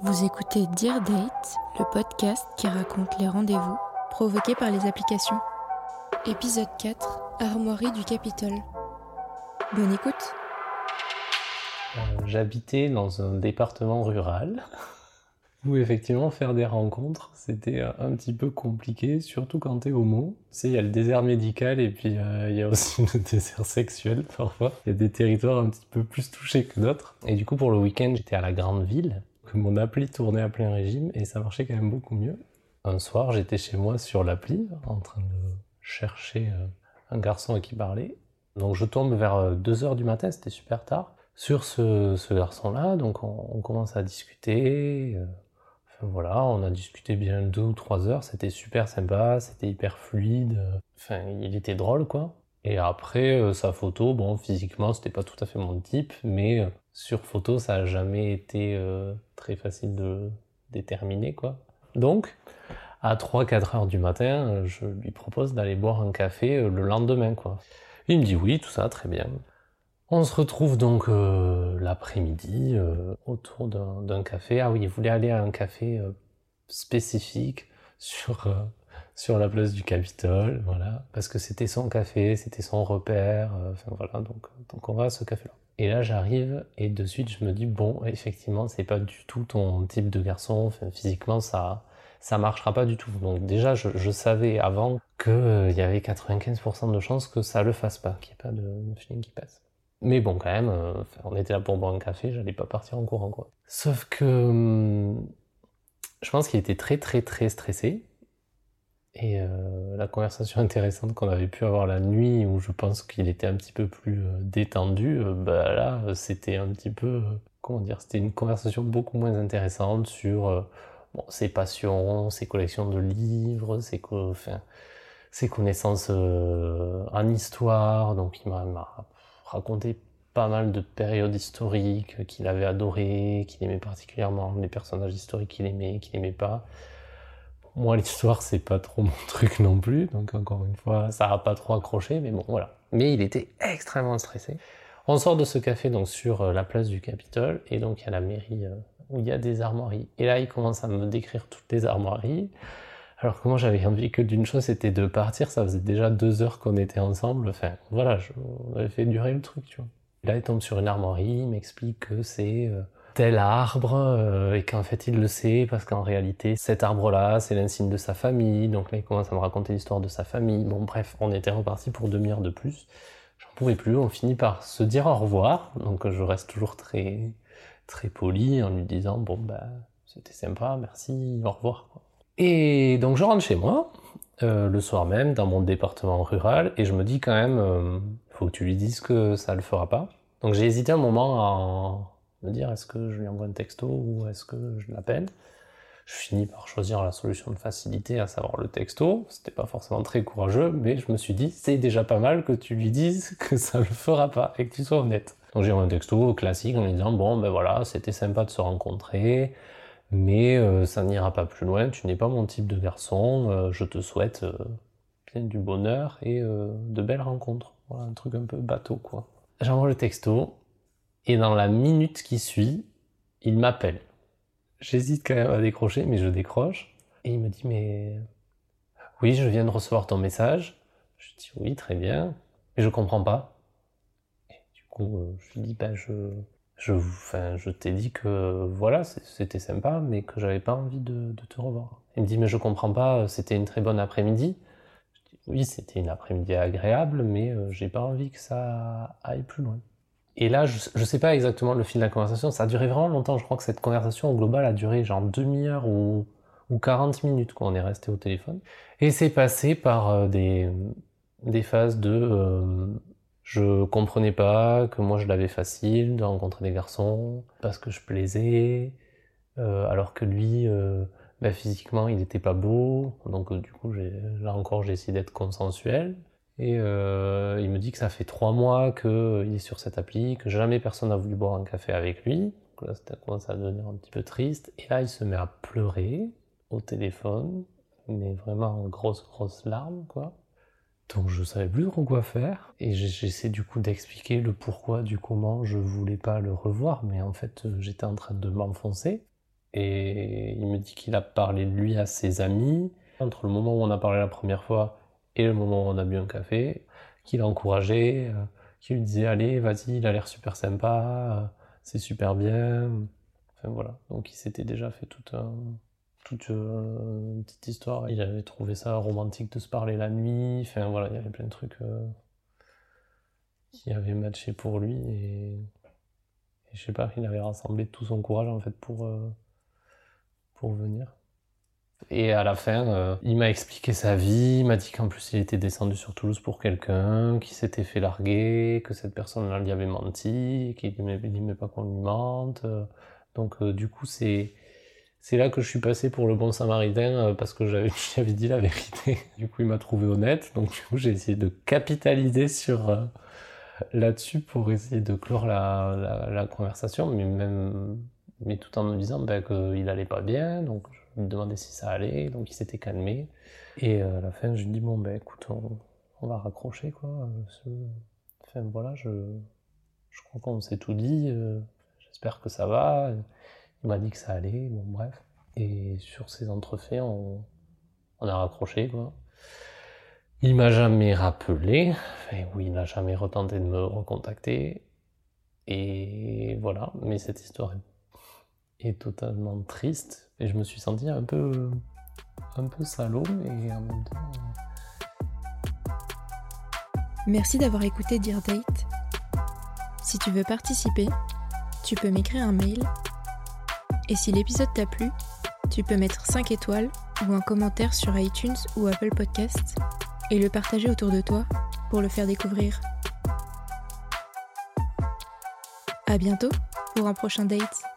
Vous écoutez Dear Date, le podcast qui raconte les rendez-vous provoqués par les applications. Épisode 4, Armoirie du Capitole. Bonne écoute. Euh, J'habitais dans un département rural où effectivement faire des rencontres c'était euh, un petit peu compliqué, surtout quand t'es homo. Tu sais, il y a le désert médical et puis euh, il y a aussi le désert sexuel parfois. Il y a des territoires un petit peu plus touchés que d'autres. Et du coup pour le week-end j'étais à la grande ville, mon appli tournait à plein régime et ça marchait quand même beaucoup mieux. Un soir j'étais chez moi sur l'appli en train de chercher euh, un garçon à qui parler. Donc je tombe vers 2h du matin, c'était super tard sur ce, garçon-là, donc on, commence à discuter. Euh, enfin voilà, on a discuté bien deux ou trois heures, c'était super sympa, c'était hyper fluide. Enfin, il était drôle quoi. Et après, euh, sa photo, bon, physiquement, c'était pas tout à fait mon type, mais euh, sur photo, ça a jamais été euh, très facile de déterminer quoi. Donc, à 3-4 heures du matin, je lui propose d'aller boire un café le lendemain quoi. Il me dit oui, tout ça, très bien. On se retrouve donc euh, l'après-midi euh, autour d'un café. Ah oui, il voulait aller à un café euh, spécifique sur, sur la place du Capitole, voilà, parce que c'était son café, c'était son repère, enfin voilà, donc, donc on va à ce café-là. Et là j'arrive et de suite je me dis bon, effectivement c'est pas du tout ton type de garçon, physiquement ça ça marchera pas du tout. Donc déjà je, savais avant qu'il y avait 95% de chances que ça le fasse pas, qu'il n'y ait pas de, de feeling qui passe. Mais bon, quand même, euh, on était là pour boire un café, j'allais pas partir en courant, quoi. Sauf que hum, je pense qu'il était très, très, très stressé. Et euh, la conversation intéressante qu'on avait pu avoir la nuit, où je pense qu'il était un petit peu plus euh, détendu, euh, bah là, c'était un petit peu, comment dire, c'était une conversation beaucoup moins intéressante sur ses passions, ses collections de livres, ses, connaissances en histoire. Donc il m'a raconté pas mal de périodes historiques qu'il avait adorées, qu'il aimait particulièrement, des personnages historiques qu'il aimait, qu'il aimait pas. Moi, l'histoire, c'est pas trop mon truc non plus, donc encore une fois, ça a pas trop accroché, mais bon, voilà. Mais il était extrêmement stressé. On sort de ce café donc sur la place du Capitole, et donc il y a la mairie où il y a des armoiries. Et là, il commence à me décrire toutes les armoiries. Alors que moi j'avais envie que d'une chose c'était de partir, ça faisait déjà deux heures qu'on était ensemble, enfin voilà, je, on avait fait durer le truc, tu vois. Là il tombe sur une armoirie, il m'explique que c'est euh, tel arbre, euh, et qu'en fait il le sait parce qu'en réalité cet arbre-là c'est l'insigne de sa famille, donc là il commence à me raconter l'histoire de sa famille, bon bref, on était reparti pour demi-heure de plus, j'en pouvais plus, on finit par se dire au revoir, donc je reste toujours très très poli en lui disant bon bah c'était sympa, merci, au revoir. Et donc je rentre chez moi, euh, le soir même, dans mon département rural, et je me dis quand même, euh, faut que tu lui dises que ça le fera pas. Donc j'ai hésité un moment à me dire, est-ce que je lui envoie un texto ou est-ce que je l'appelle? Je finis par choisir la solution de facilité, à savoir le texto. C'était pas forcément très courageux, mais je me suis dit, c'est déjà pas mal que tu lui dises que ça le fera pas et que tu sois honnête. Donc j'ai envoyé un texto classique en lui disant, bon ben voilà, c'était sympa de se rencontrer, mais euh, ça n'ira pas plus loin, tu n'es pas mon type de garçon, euh, je te souhaite euh, bien du bonheur et de belles rencontres. Voilà, un truc un peu bateau, quoi. J'envoie le texto, et dans la minute qui suit, il m'appelle. J'hésite quand même à décrocher, mais je décroche, et il me dit, mais... Oui, je viens de recevoir ton message. Je dis, oui, très bien, mais je comprends pas. Et du coup, je lui dis, ben, je je, enfin, je t'ai dit que voilà, c'était sympa, mais que j'avais pas envie de, de, te revoir. Il me dit, mais je comprends pas, c'était une très bonne après-midi. Je dis, oui, c'était une après-midi agréable, mais euh, j'ai pas envie que ça aille plus loin. Et là, je, je sais pas exactement le fil de la conversation, ça a duré vraiment longtemps. Je crois que cette conversation au global a duré genre demi-heure ou, ou 40 minutes quand on est resté au téléphone. Et c'est passé par euh, des, phases de. Euh, je comprenais pas que moi je l'avais facile de rencontrer des garçons parce que je plaisais, euh, alors que lui, euh, bah, physiquement, il était pas beau. Donc du coup, là encore, j'ai essayé d'être consensuel. Et euh, il me dit que ça fait trois mois qu'il est sur cette appli, que jamais personne n'a voulu boire un café avec lui. Donc là, ça commence à devenir un petit peu triste. Et là, il se met à pleurer au téléphone, mais vraiment en grosses, grosses larmes, quoi. Donc je savais plus trop quoi faire et j'essaie du coup d'expliquer le pourquoi du comment je voulais pas le revoir mais en fait j'étais en train de m'enfoncer Et il me dit qu'il a parlé de lui à ses amis. Entre le moment où on a parlé la première fois et le moment où on a bu un café, qu'il a encouragé, euh, qu'il lui disait allez, vas-y, il a l'air super sympa, euh, c'est super bien. Enfin voilà, donc il s'était déjà fait toute, toute euh, une petite histoire. Il avait trouvé ça romantique de se parler la nuit. Enfin voilà, il y avait plein de trucs qui avaient matché pour lui et, et je sais pas, il avait rassemblé tout son courage en fait pour pour venir. Et à la fin, euh, il m'a expliqué sa vie, il m'a dit qu'en plus il était descendu sur Toulouse pour quelqu'un, qu'il s'était fait larguer, que cette personne-là lui avait menti, qu'il n'aimait pas qu'on lui mente. Donc euh, du coup, c'est là que je suis passé pour le bon samaritain euh, parce que j'avais avais dit la vérité. Du coup, il m'a trouvé honnête. Donc du coup, j'ai essayé de capitaliser sur là-dessus pour essayer de clore la, conversation, mais tout en me disant ben, qu'il allait pas bien, lui demandais si ça allait, donc il s'était calmé. Et euh, à la fin, je lui dis bon ben écoute, on, va raccrocher quoi. Enfin voilà, je, je crois qu'on s'est tout dit, euh, j'espère que ça va. Il m'a dit que ça allait, bon bref. Et sur ces entrefaits, on, on a raccroché quoi. Il m'a jamais rappelé, enfin oui, il n'a jamais retenté de me recontacter. Et voilà, mais cette histoire est totalement triste et je me suis senti un peu un peu salaud mais en même temps Merci d'avoir écouté Dear Date. Si tu veux participer, tu peux m'écrire un mail. Et si l'épisode t'a plu, tu peux mettre 5 étoiles ou un commentaire sur iTunes ou Apple Podcasts et le partager autour de toi pour le faire découvrir. À bientôt pour un prochain date.